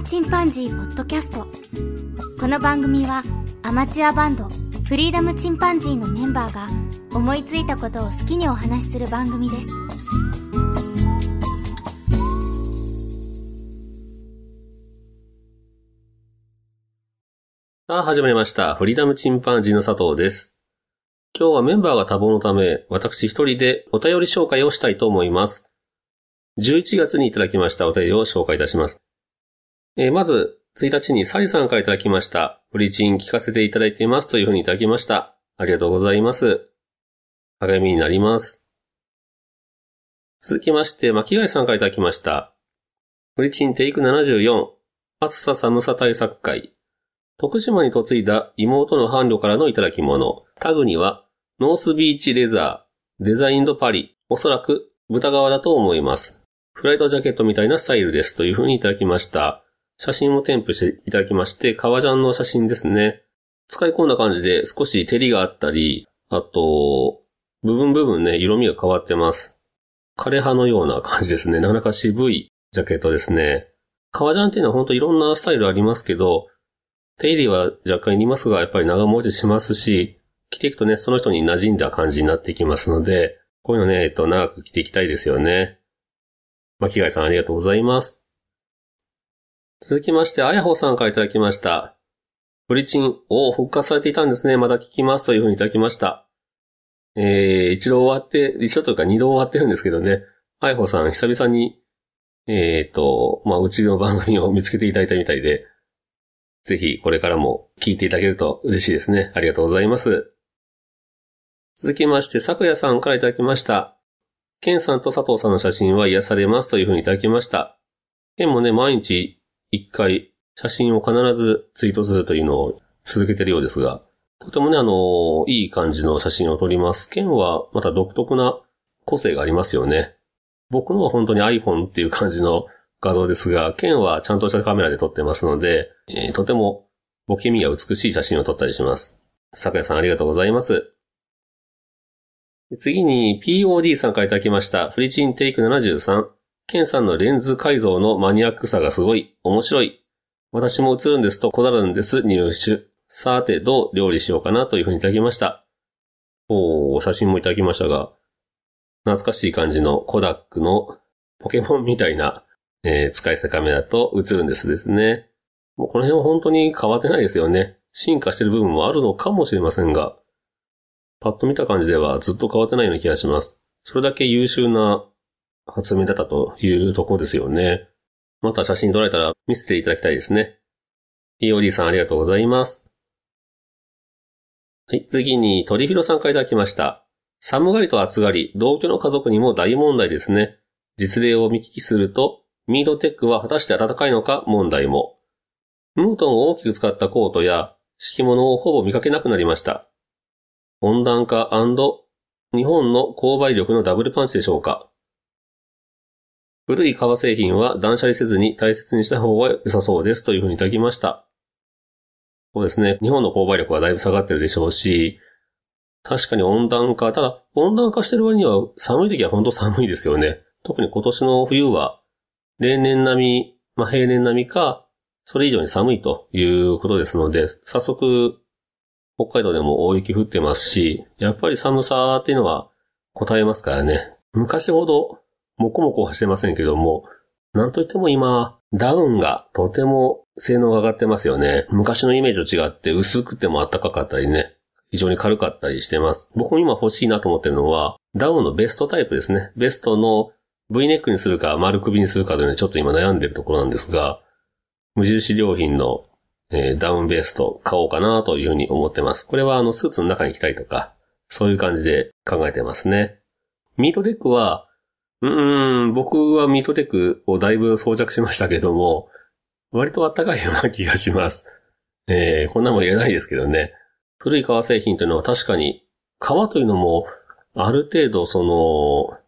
ムチンパンジー」ポッドキャストこの番組はアマチュアバンドフリーダムチンパンジーのメンバーが思いついたことを好きにお話しする番組ですさあ、始まりました。フリーダムチンパンジーの佐藤です。今日はメンバーが多忙のため、私一人でお便り紹介をしたいと思います。11月にいただきましたお便りを紹介いたします。えーまず、1日にサリさんからいただきました。フリチン聞かせていただいていますというふうにいただきました。ありがとうございます。励みになります。続きまして、巻貝さんからいただきました。フリチンテイク74、暑さ寒さ対策会。徳島に嫁いだ妹の伴侶からのいただき物。タグには、ノースビーチレザー、デザインドパリ、おそらく豚革だと思います。フライトジャケットみたいなスタイルですというふうにいただきました。写真も添付していただきまして、革ジャンの写真ですね。使い込んだ感じで少し照りがあったり、あと、部分部分ね、色味が変わってます。枯葉のような感じですね。なかなか渋いジャケットですね。革ジャンっていうのは本当いろんなスタイルありますけど、手入れは若干いりますが、やっぱり長持ちしますし、着ていくとね、その人に馴染んだ感じになっていきますので、こういうのね、えっと、長く着ていきたいですよね。巻貝さんありがとうございます。続きまして、あやほさんからいただきました。ブリチン、お復活されていたんですね。また聞きますというふうにいただきました。えー、一度終わって、一度というか二度終わってるんですけどね。あやほさん、久々に、えっ、と、まあ、うちの番組を見つけていただいたみたいで、ぜひこれからも聞いていただけると嬉しいですね。ありがとうございます。続きまして、昨夜さんからいただきました。ケンさんと佐藤さんの写真は癒されますというふうにいただきました。ケンもね、毎日一回写真を必ずツイートするというのを続けてるようですが、とてもね、あの、いい感じの写真を撮ります。ケンはまた独特な個性がありますよね。僕のは本当に iPhone っていう感じの画像ですが、ケンはちゃんとしたカメラで撮ってますので、えーとてもボケみが美しい写真を撮ったりします。昨夜さんありがとうございます。次に POD さんからいただきました。フリチンテイク73。ケンさんのレンズ改造のマニアックさがすごい。面白い。私も映るんですとこだわるんです。入手。さて、どう料理しようかなというふうにいただきました。おー、写真もいただきましたが、懐かしい感じのコダックのポケモンみたいな、えー使い捨てカメラと映るんですですね。もうこの辺は本当に変わってないですよね。進化してる部分もあるのかもしれませんが、パッと見た感じではずっと変わってないような気がします。それだけ優秀な発明だったというところですよね。また写真撮られたら見せていただきたいですね。EOD さんありがとうございます。はい、次に鳥広さんからいただきました。寒がりと暑がり、同居の家族にも大問題ですね。実例を見聞きすると、ミードテックは果たして暖かいのか問題も。ムートンを大きく使ったコートや敷物をほぼ見かけなくなりました。温暖化日本の購買力のダブルパンチでしょうか。古い革製品は断捨離せずに大切にした方が良さそうですというふうにいただきました。そうですね。日本の購買力はだいぶ下がってるでしょうし、確かに温暖化、ただ温暖化してる割には寒い時は本当寒いですよね。特に今年の冬は例年並み、まあ平年並みか、それ以上に寒いということですので、早速、北海道でも大雪降ってますし、やっぱり寒さっていうのは答えますからね。昔ほど、もこもこはしてませんけども、なんといっても今、ダウンがとても性能が上がってますよね。昔のイメージと違って薄くても暖かかったりね、非常に軽かったりしてます。僕も今欲しいなと思ってるのは、ダウンのベストタイプですね。ベストの V ネックにするか丸首にするかというのでちょっと今悩んでるところなんですが、無印良品の、えーダウンベスト買おうかなというふうに思ってます。これはあのスーツの中に着たりとか、そういう感じで考えてますね。ミートテックは、うん、僕はミートテックをだいぶ装着しましたけども、割と暖かいような気がします。えー、こんなもん言えないですけどね。古い革製品というのは確かに、革というのも、ある程度その、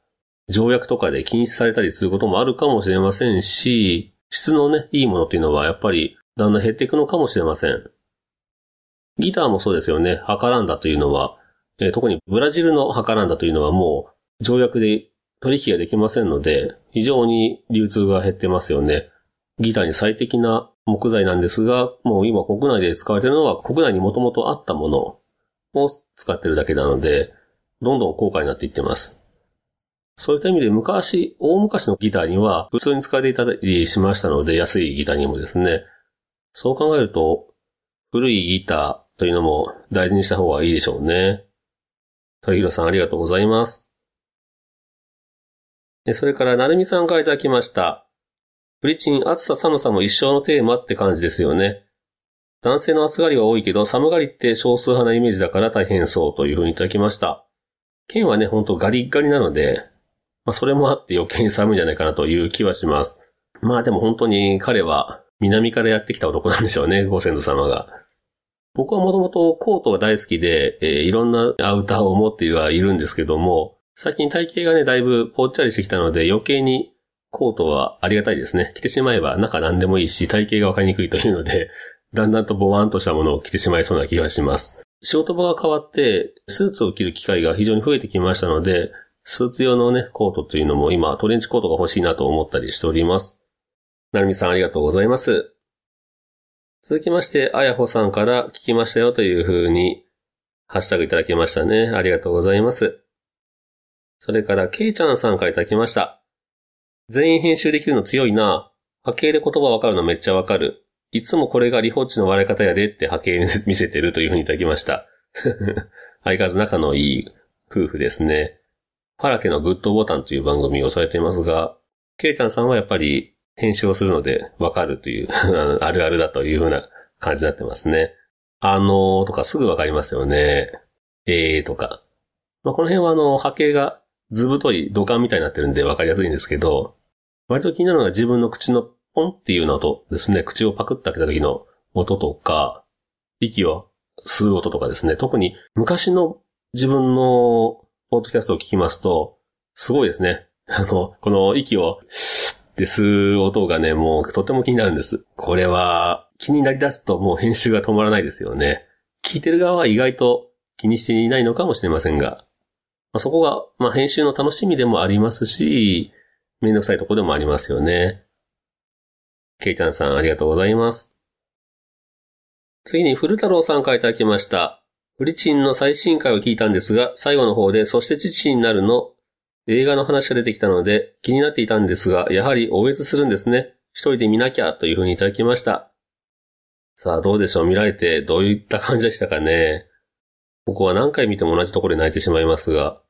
条約とかで禁止されたりすることもあるかもしれませんし、質のね、いいものっていうのはやっぱりだんだん減っていくのかもしれません。ギターもそうですよね。ハカランダというのは、えー特にブラジルのハカランダというのはもう条約で取引ができませんので、非常に流通が減ってますよね。ギターに最適な木材なんですが、もう今国内で使われているのは国内にもともとあったものを使ってるだけなので、どんどん高価になっていってます。そういった意味で昔、大昔のギターには普通に使っていたりしましたので、安いギターにもですね。そう考えると、古いギターというのも大事にした方がいいでしょうね。鳥広さんありがとうございます。それから、なるみさんからいただきました。プリチン、暑さ寒さも一生のテーマって感じですよね。男性の暑がりは多いけど、寒がりって少数派なイメージだから大変そうというふうにいただきました。剣はね、ほんとガリッガリなので、まあそれもあって余計に寒いんじゃないかなという気はします。まあでも本当に彼は南からやってきた男なんでしょうね、ご先祖様が。僕はもともとコートが大好きで、えー、いろんなアウターを持ってはいるんですけども、最近体型がね、だいぶぽっちゃりしてきたので余計にコートはありがたいですね。着てしまえば中何でもいいし、体型がわかりにくいというので、だんだんとボワンとしたものを着てしまいそうな気がします。仕事場が変わって、スーツを着る機会が非常に増えてきましたので、スーツ用のね、コートというのも今、トレンチコートが欲しいなと思ったりしております。なるみさんありがとうございます。続きまして、あやほさんから聞きましたよという風に、ハッシュタグいただきましたね。ありがとうございます。それから、けいちゃんさんからいただきました。全員編集できるの強いな。波形で言葉わかるのめっちゃわかる。いつもこれがリホッチの割れ方やでって波形見せてるというふうにいただきました。相変わらず仲のいい夫婦ですね。ファラケのグッドボタンという番組をされていますが、ケイちゃんさんはやっぱり編集をするのでわかるという あるあるだというふうな感じになってますね。あのーとかすぐわかりますよね。えーとか。まあ、この辺はあの波形が図太い土管みたいになってるんで分かりやすいんですけど、割と気になるのは自分の口のポンっていうのとですね、口をパクって開けた時の音とか、息を吸う音とかですね、特に昔の自分のポッドキャストを聞きますと、すごいですね。あの、この息を、で吸う音がね、もうとても気になるんです。これは気になり出すともう編集が止まらないですよね。聞いてる側は意外と気にしていないのかもしれませんが、まあ、そこが、まあ、編集の楽しみでもありますし、めんどくさいとこでもありますよね。ケイちゃんさんありがとうございます。次に古太郎さんからいただきました。フリチンの最新回を聞いたんですが、最後の方で、そして父になるの映画の話が出てきたので気になっていたんですが、やはり応越するんですね。一人で見なきゃという風にいただきました。さあどうでしょう？見られてどういった感じでしたかね？ここは何回見ても同じところで泣いてしまいますが、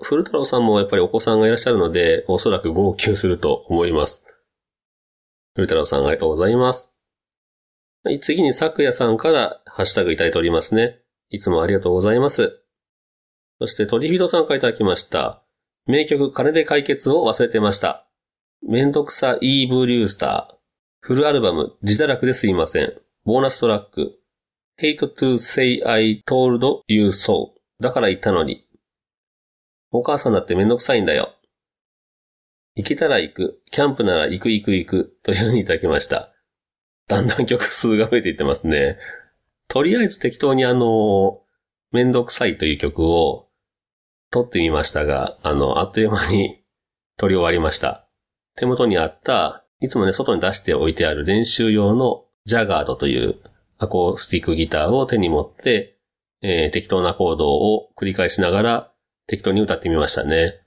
古太郎さんもやっぱりお子さんがいらっしゃるので、おそらく号泣すると思います。古太郎さんありがとうございます。次に昨夜さんからハッシュタグいただいておりますね。いつもありがとうございます。そして鳥フィドさんからいただきました。名曲金で解決を忘れてました。めんどくさイーブリュースター。フルアルバム、自堕落ですいません。ボーナストラック。Hate to say I told you so. だから言ったのに。お母さんだってめんどくさいんだよ。行けたら行く。キャンプなら行く行く行く。というふうにいただきました。だんだん曲数が増えていってますね。とりあえず適当にあの、めんどくさいという曲を撮ってみましたが、あの、あっという間に撮り終わりました。手元にあった、いつもね、外に出しておいてある練習用のジャガードというアコースティックギターを手に持って、えー、適当なコードを繰り返しながら適当に歌ってみましたね。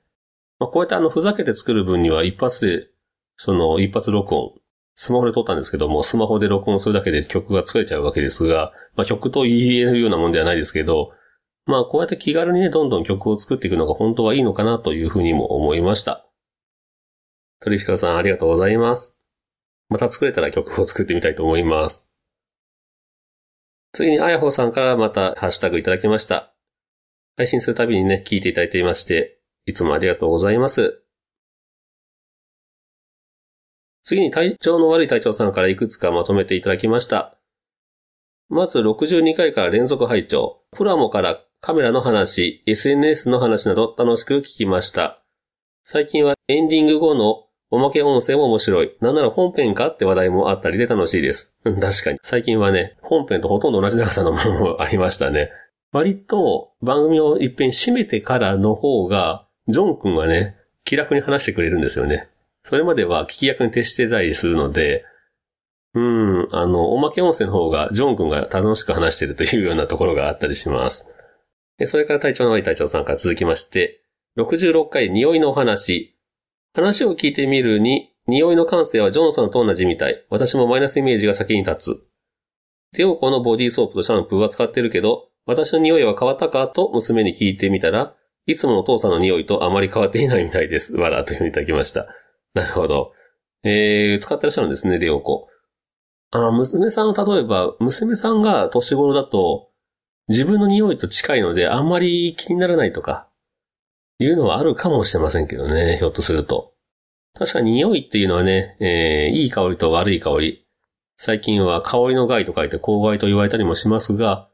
まあ、こうやってあの、ふざけて作る分には一発で、その一発録音、スマホで撮ったんですけども、スマホで録音するだけで曲が作れちゃうわけですが、まあ、曲と言えるようなもんではないですけど、まあこうやって気軽にね、どんどん曲を作っていくのが本当はいいのかなというふうにも思いました。鳥彦さんありがとうございます。また作れたら曲を作ってみたいと思います。次にあやほさんからまたハッシュタグいただきました。配信するたびにね、聞いていただいていまして、いつもありがとうございます。次に体調の悪い隊長さんからいくつかまとめていただきました。まず62回から連続拝聴プラモからカメラの話、SNS の話など楽しく聞きました。最近はエンディング後のおまけ音声も面白い。なんなら本編かって話題もあったりで楽しいです。確かに。最近はね、本編とほとんど同じ長さのものもありましたね。割と番組を一遍閉めてからの方が、ジョン君はね、気楽に話してくれるんですよね。それまでは聞き役に徹してたりするので、うん、あの、おまけ音声の方が、ジョン君が楽しく話してるというようなところがあったりします。それから隊長の悪い隊長さんから続きまして、66回匂いのお話。話を聞いてみるに、匂いの感性はジョンさんと同じみたい。私もマイナスイメージが先に立つ。デオコのボディーソープとシャンプーは使ってるけど、私の匂いは変わったかと娘に聞いてみたら、いつものお父さんの匂いとあまり変わっていないみたいです。わらというふうにいただきました。なるほど。えー、使ってらっしゃるんですね、デオコ。あ、娘さん例えば、娘さんが年頃だと、自分の匂いと近いので、あんまり気にならないとか、いうのはあるかもしれませんけどね、ひょっとすると。確かに匂いっていうのはね、えー、いい香りと悪い香り。最近は香りの害と書いて香害と言われたりもしますが、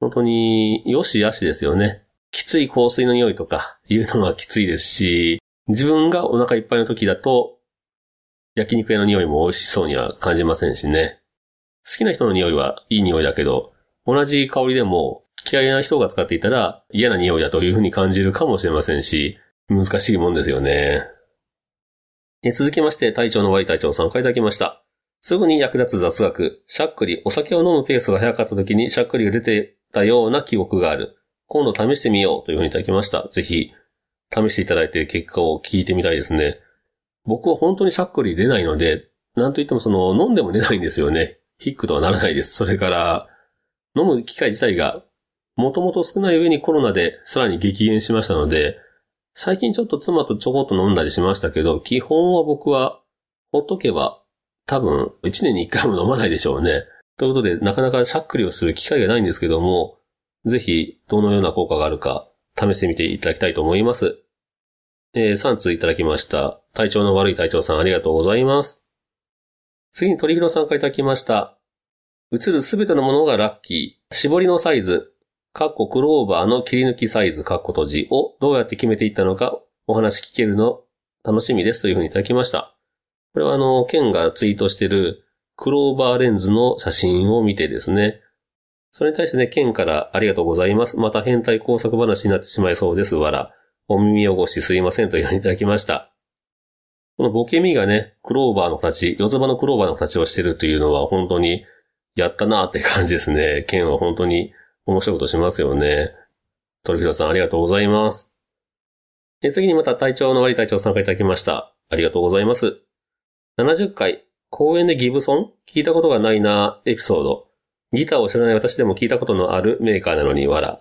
本当に、よしあしですよね。きつい香水の匂いとか、いうのはきついですし、自分がお腹いっぱいの時だと、焼肉屋の匂いも美味しそうには感じませんしね。好きな人の匂いはいい匂いだけど、同じ香りでも嫌いな人が使っていたら嫌な匂いだというふうに感じるかもしれませんし、難しいもんですよね。続きまして、隊長の割隊長3回いただきました。すぐに役立つ雑学、しゃっくり、お酒を飲むペースが早かった時にしゃっくりが出てたような記憶がある。今度試してみようというふうにいただきました。ぜひ、試していただいて結果を聞いてみたいですね。僕は本当にしゃっくり出ないので、なんといってもその、飲んでも出ないんですよね。ヒックとはならないです。それから、飲む機会自体が、もともと少ない上にコロナでさらに激減しましたので、最近ちょっと妻とちょこっと飲んだりしましたけど、基本は僕は、ほっとけば、多分、1年に1回も飲まないでしょうね。ということで、なかなかしゃっくりをする機会がないんですけども、ぜひ、どのような効果があるか、試してみていただきたいと思います。えー、3通いただきました。体調の悪い隊長さんありがとうございます。次に鳥広さんからいただきました。映るすべてのものがラッキー。絞りのサイズ、カッコクローバーの切り抜きサイズ、カッコ閉じをどうやって決めていったのかお話聞けるの楽しみですというふうにいただきました。これはあの、ケンがツイートしてるクローバーレンズの写真を見てですね、それに対してね、ケンからありがとうございます。また変態工作話になってしまいそうです。わら。お耳汚しすいませんというふうにいただきました。このボケミがね、クローバーの形、四つ葉のクローバーの形をしてるというのは本当にやったなーって感じですね。ケンは本当に面白いことしますよね。トルヒロさんありがとうございます。次にまた隊長の割隊長参加いただきました。ありがとうございます。70回、公園でギブソン？聞いたことがないなエピソード。ギターを知らない私でも聞いたことのあるメーカーなのに笑。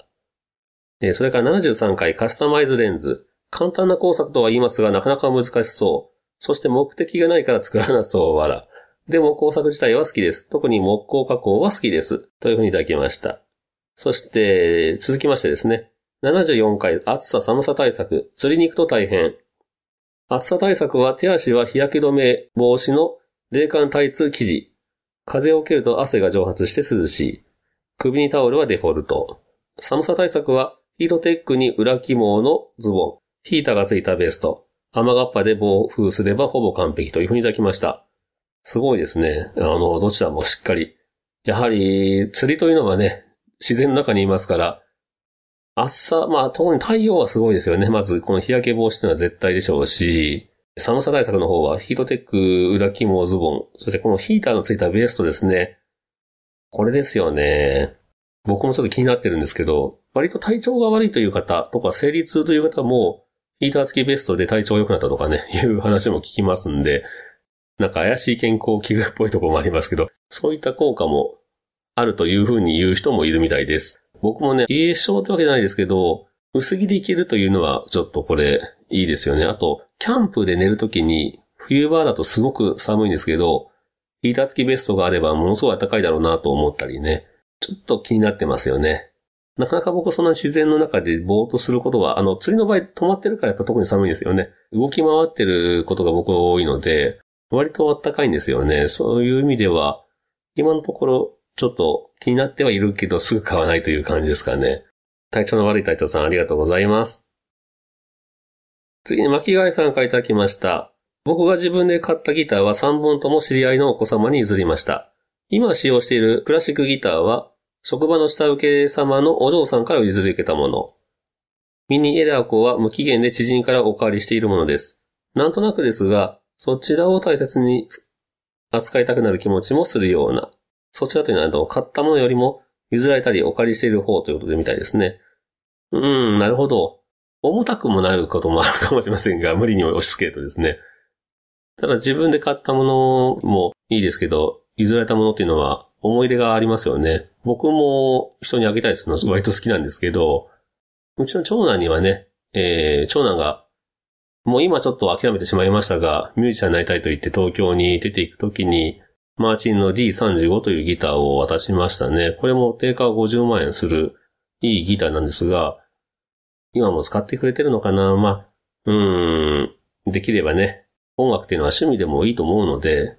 それから73回カスタマイズレンズ。簡単な工作とは言いますがなかなか難しそう。そして目的がないから作らなそう笑。でも工作自体は好きです。特に木工加工は好きです。というふうにいただきました。そして、続きましてですね。74回暑さ寒さ対策。釣りに行くと大変。暑さ対策は手足は日焼け止め防止の冷感タイツ生地。風を受けると汗が蒸発して涼しい。首にタオルはデフォルト。寒さ対策はヒートテックに裏起毛のズボン。ヒーターがついたベスト。雨がっぱで防風すればほぼ完璧というふうにいただきました。すごいですね。あの、どちらもしっかり。やはり、釣りというのはね、自然の中にいますから、暑さ、まあ、特に太陽はすごいですよね。まず、この日焼け防止というのは絶対でしょうし、寒さ対策の方はヒートテック裏肝ズボン、そしてこのヒーターのついたベーストですね。これですよね。僕もちょっと気になってるんですけど、割と体調が悪いという方とか生理痛という方も、ヒーター付きベストで体調良くなったとかね、いう話も聞きますんで、なんか怪しい健康器具っぽいところもありますけど、そういった効果もあるというふうに言う人もいるみたいです。僕もね、冷え症ってわけじゃないですけど、薄着でいけるというのはちょっとこれいいですよね。あと、キャンプで寝るときに冬場だとすごく寒いんですけど、ヒーター付きベストがあればものすごい暖かいだろうなと思ったりね。ちょっと気になってますよね。なかなか僕そんな自然の中でぼーっとすることは、あの、釣りの場合止まってるからやっぱ特に寒いんですよね。動き回ってることが僕は多いので、割と暖かいんですよね。そういう意味では、今のところちょっと気になってはいるけどすぐ買わないという感じですかね。体調の悪い隊長さんありがとうございます。次に巻貝さんからいただきました。僕が自分で買ったギターは3本とも知り合いのお子様に譲りました。今使用しているクラシックギターは、職場の下請け様のお嬢さんから譲り受けたもの。ミニエラーコは無期限で知人からお借りしているものです。なんとなくですが、そちらを大切に扱いたくなる気持ちもするような。そちらというのは、買ったものよりも譲られたりお借りしている方ということでみたいですね。うん、なるほど。重たくもなることもあるかもしれませんが、無理に押し付けるとですね。ただ自分で買ったものもいいですけど、譲られたものっていうのは思い入れがありますよね。僕も人にあげたりするの割と好きなんですけど、うちの長男にはね、えー、長男が、もう今ちょっと諦めてしまいましたが、ミュージシャンになりたいと言って東京に出ていくときに、マーチンの D35 というギターを渡しましたね。これも定価50万円するいいギターなんですが、今も使ってくれてるのかな？まあ、うーん、できればね、音楽っていうのは趣味でもいいと思うので、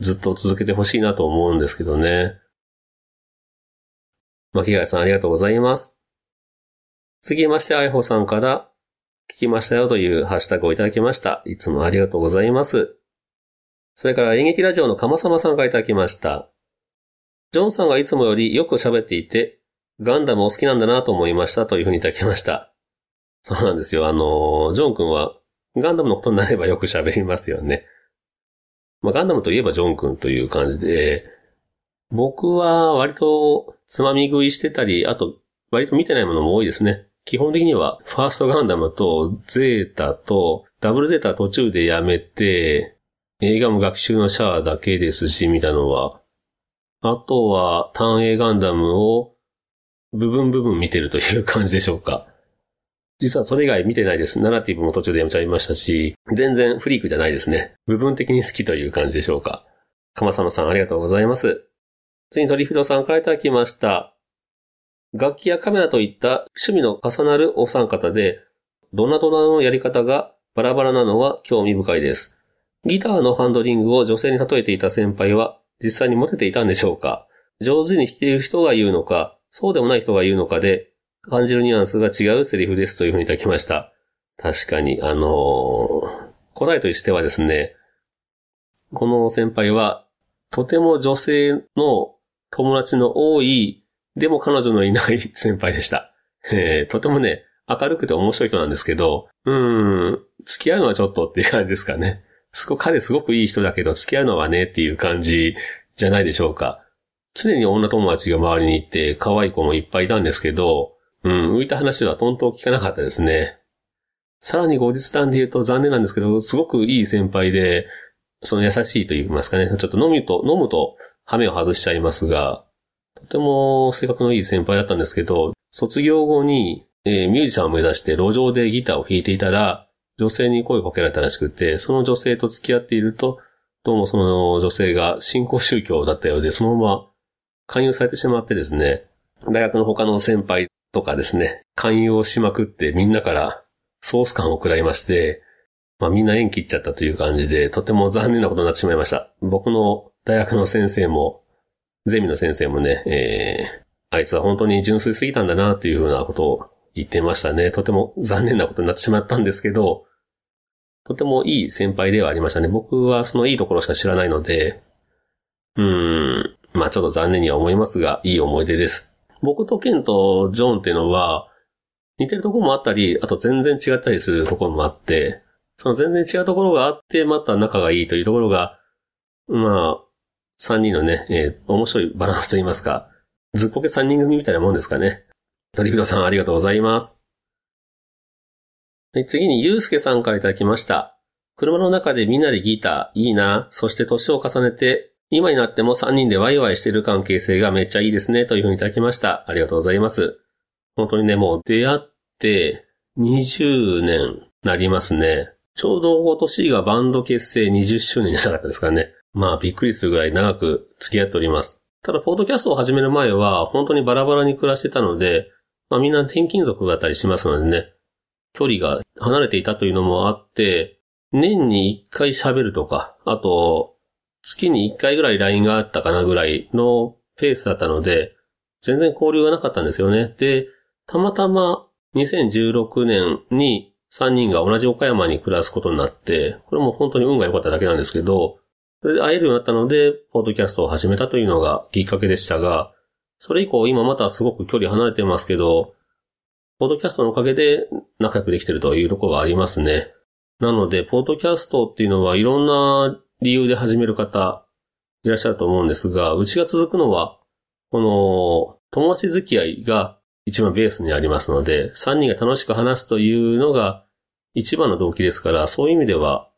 ずっと続けてほしいなと思うんですけどね。巻貝さんありがとうございます。次まして、あいほさんから、聞きましたよというハッシュタグをいただきました。いつもありがとうございます。それから演劇ラジオのかまさまさんからいただきました。ジョンさんがいつもよりよく喋っていて、ガンダムお好きなんだなと思いましたというふうにいただきました。そうなんですよ。あの、ジョン君はガンダムのことになればよく喋りますよね。まあ、ガンダムといえばジョン君という感じで、僕は割とつまみ食いしてたり、あと割と見てないものも多いですね。基本的にはファーストガンダムとゼータとダブルゼータ途中でやめて、映画も学習のシャワーだけですし、見たのは。あとは単影ガンダムを部分部分見てるという感じでしょうか。実はそれ以外見てないです。ナラティブも途中でやめちゃいましたし、全然フリークじゃないですね。部分的に好きという感じでしょうか。かまさまさんありがとうございます。次にトリフィドさんからいただきました。楽器やカメラといった趣味の重なるお三方で、ドナドナのやり方がバラバラなのは興味深いです。ギターのハンドリングを女性に例えていた先輩は実際にモテていたんでしょうか？上手に弾ける人が言うのか、そうでもない人が言うのかで、感じるニュアンスが違うセリフですというふうにいただきました。確かに、あのー、答えとしてはですね、この先輩は、とても女性の友達の多い、でも彼女のいない 先輩でした。えー、とてもね、明るくて面白い人なんですけど、うーん、付き合うのはちょっとっていう感じですかね。すご彼すごくいい人だけど、付き合うのはねっていう感じじゃないでしょうか。常に女友達が周りにいて、可愛い子もいっぱいいたんですけど、うん、浮いた話はとんと聞かなかったですね。さらに後日談で言うと残念なんですけど、すごくいい先輩で、その優しいと言いますかね、ちょっと飲むと、飲むと、ハメを外しちゃいますが、とても性格のいい先輩だったんですけど、卒業後に、えー、ミュージシャンを目指して路上でギターを弾いていたら、女性に声をかけられたらしくて、その女性と付き合っていると、どうもその女性が信仰宗教だったようで、そのまま勧誘されてしまってですね、大学の他の先輩とかですね、勧誘をしまくってみんなからソース感を食らいまして、まあみんな縁切っちゃったという感じで、とても残念なことになってしまいました。僕の大学の先生も、ゼミの先生もね、えー、あいつは本当に純粋すぎたんだなというようなことを言ってましたね。とても残念なことになってしまったんですけど、とてもいい先輩ではありましたね。僕はそのいいところしか知らないので、うん、まあちょっと残念には思いますが、いい思い出です。僕とケンとジョンっていうのは、似てるところもあったり、あと全然違ったりするところもあって、その全然違うところがあって、また仲がいいというところが、まあ、三人のね、えー、面白いバランスといいますか、ずっこけ三人組みたいなもんですかね。トリフィロさんありがとうございます。次に、ゆうすけさんからいただきました。車の中でみんなでギター、いいな。そして年を重ねて、今になっても3人でワイワイしてる関係性がめっちゃいいですね、というふうにいただきました。ありがとうございます。本当にね、もう出会って20年なりますね。ちょうど今年がバンド結成20周年じゃなかったですかね。まあびっくりするぐらい長く付き合っております。ただ、ポードキャストを始める前は本当にバラバラに暮らしてたので、まあみんな転勤族だったりしますのでね、距離が離れていたというのもあって、年に1回喋るとか、あと、月に1回ぐらい LINE があったかなぐらいのペースだったので、全然交流がなかったんですよね。で、たまたま2016年に3人が同じ岡山に暮らすことになって、これも本当に運が良かっただけなんですけど、それで会えるようになったので、ポッドキャストを始めたというのがきっかけでしたが、それ以降今またすごく距離離れてますけど、ポッドキャストのおかげで仲良くできてるというところがありますね。なので、ポッドキャストっていうのはいろんな理由で始める方いらっしゃると思うんですが、うちが続くのは、この友達付き合いが一番ベースにありますので、3人が楽しく話すというのが一番の動機ですから、そういう意味では、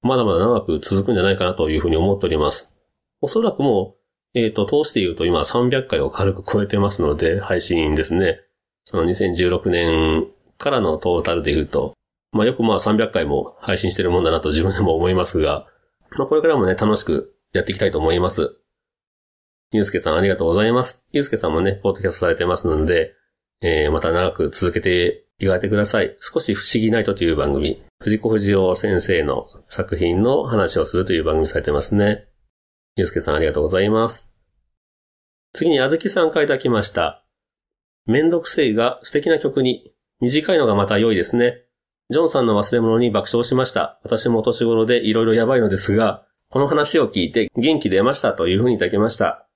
まだまだ長く続くんじゃないかなというふうに思っております。おそらくもう、えっ、ー、と、通して言うと今300回を軽く超えてますので、配信ですね。その2016年からのトータルで言うと、まあよくまあ300回も配信してるもんだなと自分でも思いますが、まあこれからもね、楽しくやっていきたいと思います。ゆうすけさんありがとうございます。ゆうすけさんもね、ポッドキャストされてますので、えー、また長く続けていかれてください。少し不思議ナイトという番組、藤子不二雄先生の作品の話をするという番組されてますね。ゆうすけさんありがとうございます。次にあずきさんからいただきました。めんどくせいが素敵な曲に、短いのがまた良いですね。ジョンさんの忘れ物に爆笑しました。私もお年頃で色々やばいのですが、この話を聞いて元気出ましたというふうにいただきました。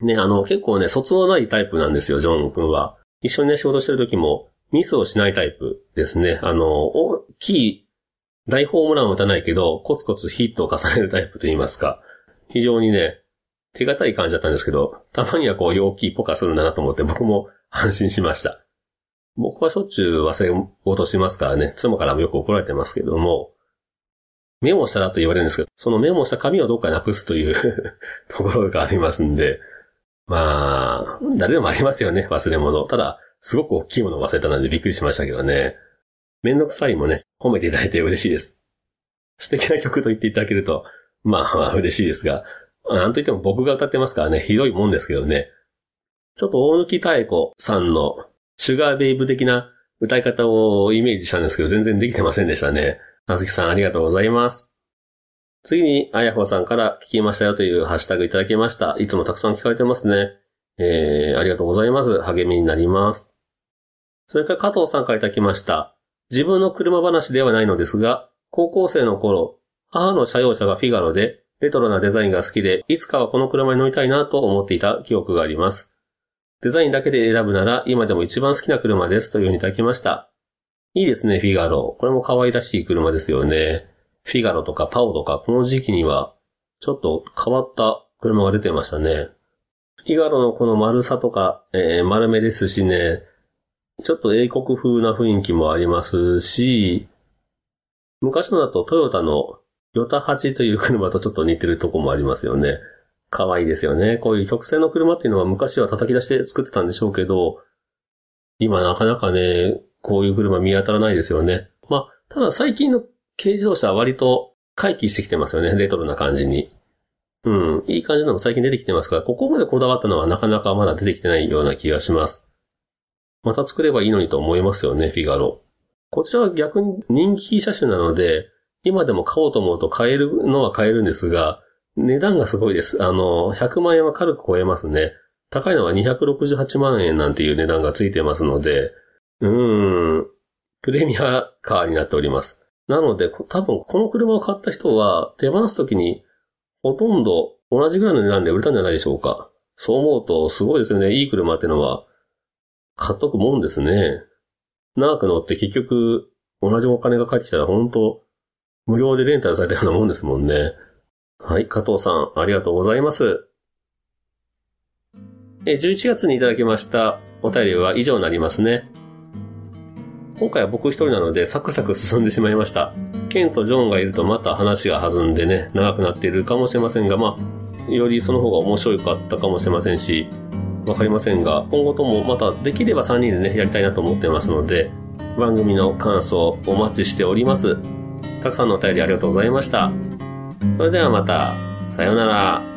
ね、あの、結構ね、卒のないタイプなんですよ、ジョン君は。一緒にね、仕事してる時も、ミスをしないタイプですね。あの、大きい大ホームランを打たないけど、コツコツヒットを重ねるタイプと言いますか。非常にね、手堅い感じだったんですけど、たまにはこう、陽気ポカするんだなと思って僕も安心しました。僕はしょっちゅう忘れ事しますからね、妻からもよく怒られてますけども、メモしたらと言われるんですけど、そのメモした紙をどっかなくすという ところがありますんで、まあ、誰でもありますよね、忘れ物。ただ、すごく大きいものを忘れたのでびっくりしましたけどね。めんどくさいもね、褒めていただいて嬉しいです。素敵な曲と言っていただけると、まあ、嬉しいですが、なんといっても僕が歌ってますからね、ひどいもんですけどね。ちょっと大貫太子さんのシュガーベイブ的な歌い方をイメージしたんですけど、全然できてませんでしたね。なずきさんありがとうございます。次に、あやほさんから聞きましたよというハッシュタグいただきました。いつもたくさん聞かれてますね。えー、ありがとうございます。励みになります。それから加藤さんからいただきました。自分の車話ではないのですが、高校生の頃、母の車用車がフィガロで、レトロなデザインが好きで、いつかはこの車に乗りたいなと思っていた記憶があります。デザインだけで選ぶなら、今でも一番好きな車ですというふうにいただきました。いいですね、フィガロ。これも可愛らしい車ですよね。フィガロとかパオとか、この時期には、ちょっと変わった車が出てましたね。フィガロのこの丸さとか、えー、丸めですしね、ちょっと英国風な雰囲気もありますし、昔のだとトヨタのヨタ8という車とちょっと似てるとこもありますよね。可愛いですよね。こういう曲線の車っていうのは昔は叩き出して作ってたんでしょうけど、今なかなかね、こういう車見当たらないですよね。まあ、ただ最近の軽自動車は割と回帰してきてますよね。レトロな感じに。うん。いい感じのも最近出てきてますから、ここまでこだわったのはなかなかまだ出てきてないような気がします。また作ればいいのにと思いますよね、フィガロ。こちらは逆に人気車種なので、今でも買おうと思うと買えるのは買えるんですが、値段がすごいです。あの、100万円は軽く超えますね。高いのは268万円なんていう値段がついてますので、うーん、プレミアカーになっております。なので、多分この車を買った人は手放すときにほとんど同じぐらいの値段で売れたんじゃないでしょうか。そう思うとすごいですよね。いい車ってのは買っとくもんですね。長く乗って結局同じお金が返ってきたら本当無料でレンタルされたようなもんですもんね。はい、加藤さん、ありがとうございます。11月にいただきましたお便りは以上になりますね。今回は僕一人なのでサクサク進んでしまいました。ケンとジョンがいるとまた話が弾んでね、長くなっているかもしれませんが、まあ、よりその方が面白かったかもしれませんし、わかりませんが、今後ともまたできれば3人でね、やりたいなと思ってますので、番組の感想お待ちしております。たくさんのお便りありがとうございました。それではまた、さようなら。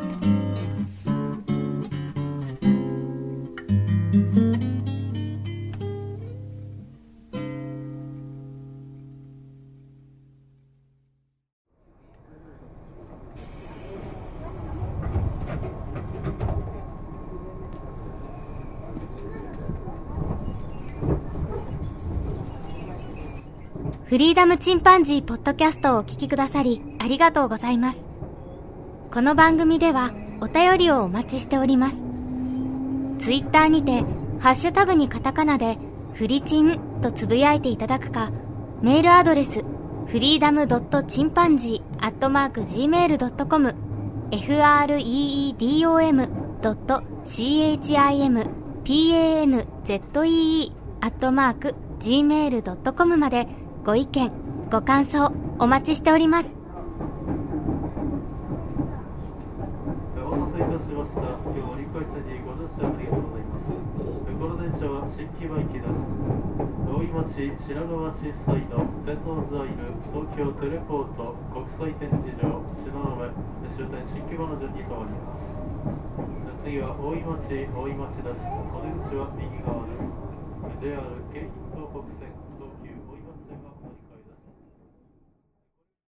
フリーダムチンパンジーポッドキャストをお聞きくださりありがとうございます。この番組ではお便りをお待ちしております。ツイッターにて、ハッシュタグにカタカナで、フリチンとつぶやいていただくか、メールアドレス、フリーダムドットチンパンジーアットマーク Gmail.com freedom ドット chimpanzee アットマーク gmail.com までご意見、ご感想お待ちしております。お待たせいたしました。今日折り返しにご乗車ありがとうございます。所は新木場駅です。大井町白川市サイド、天王座いる東京テレポート国際展示場、篠上、終点新木場の順に変わります。次は大井町、大井町です。お出口は右側です。JR 京浜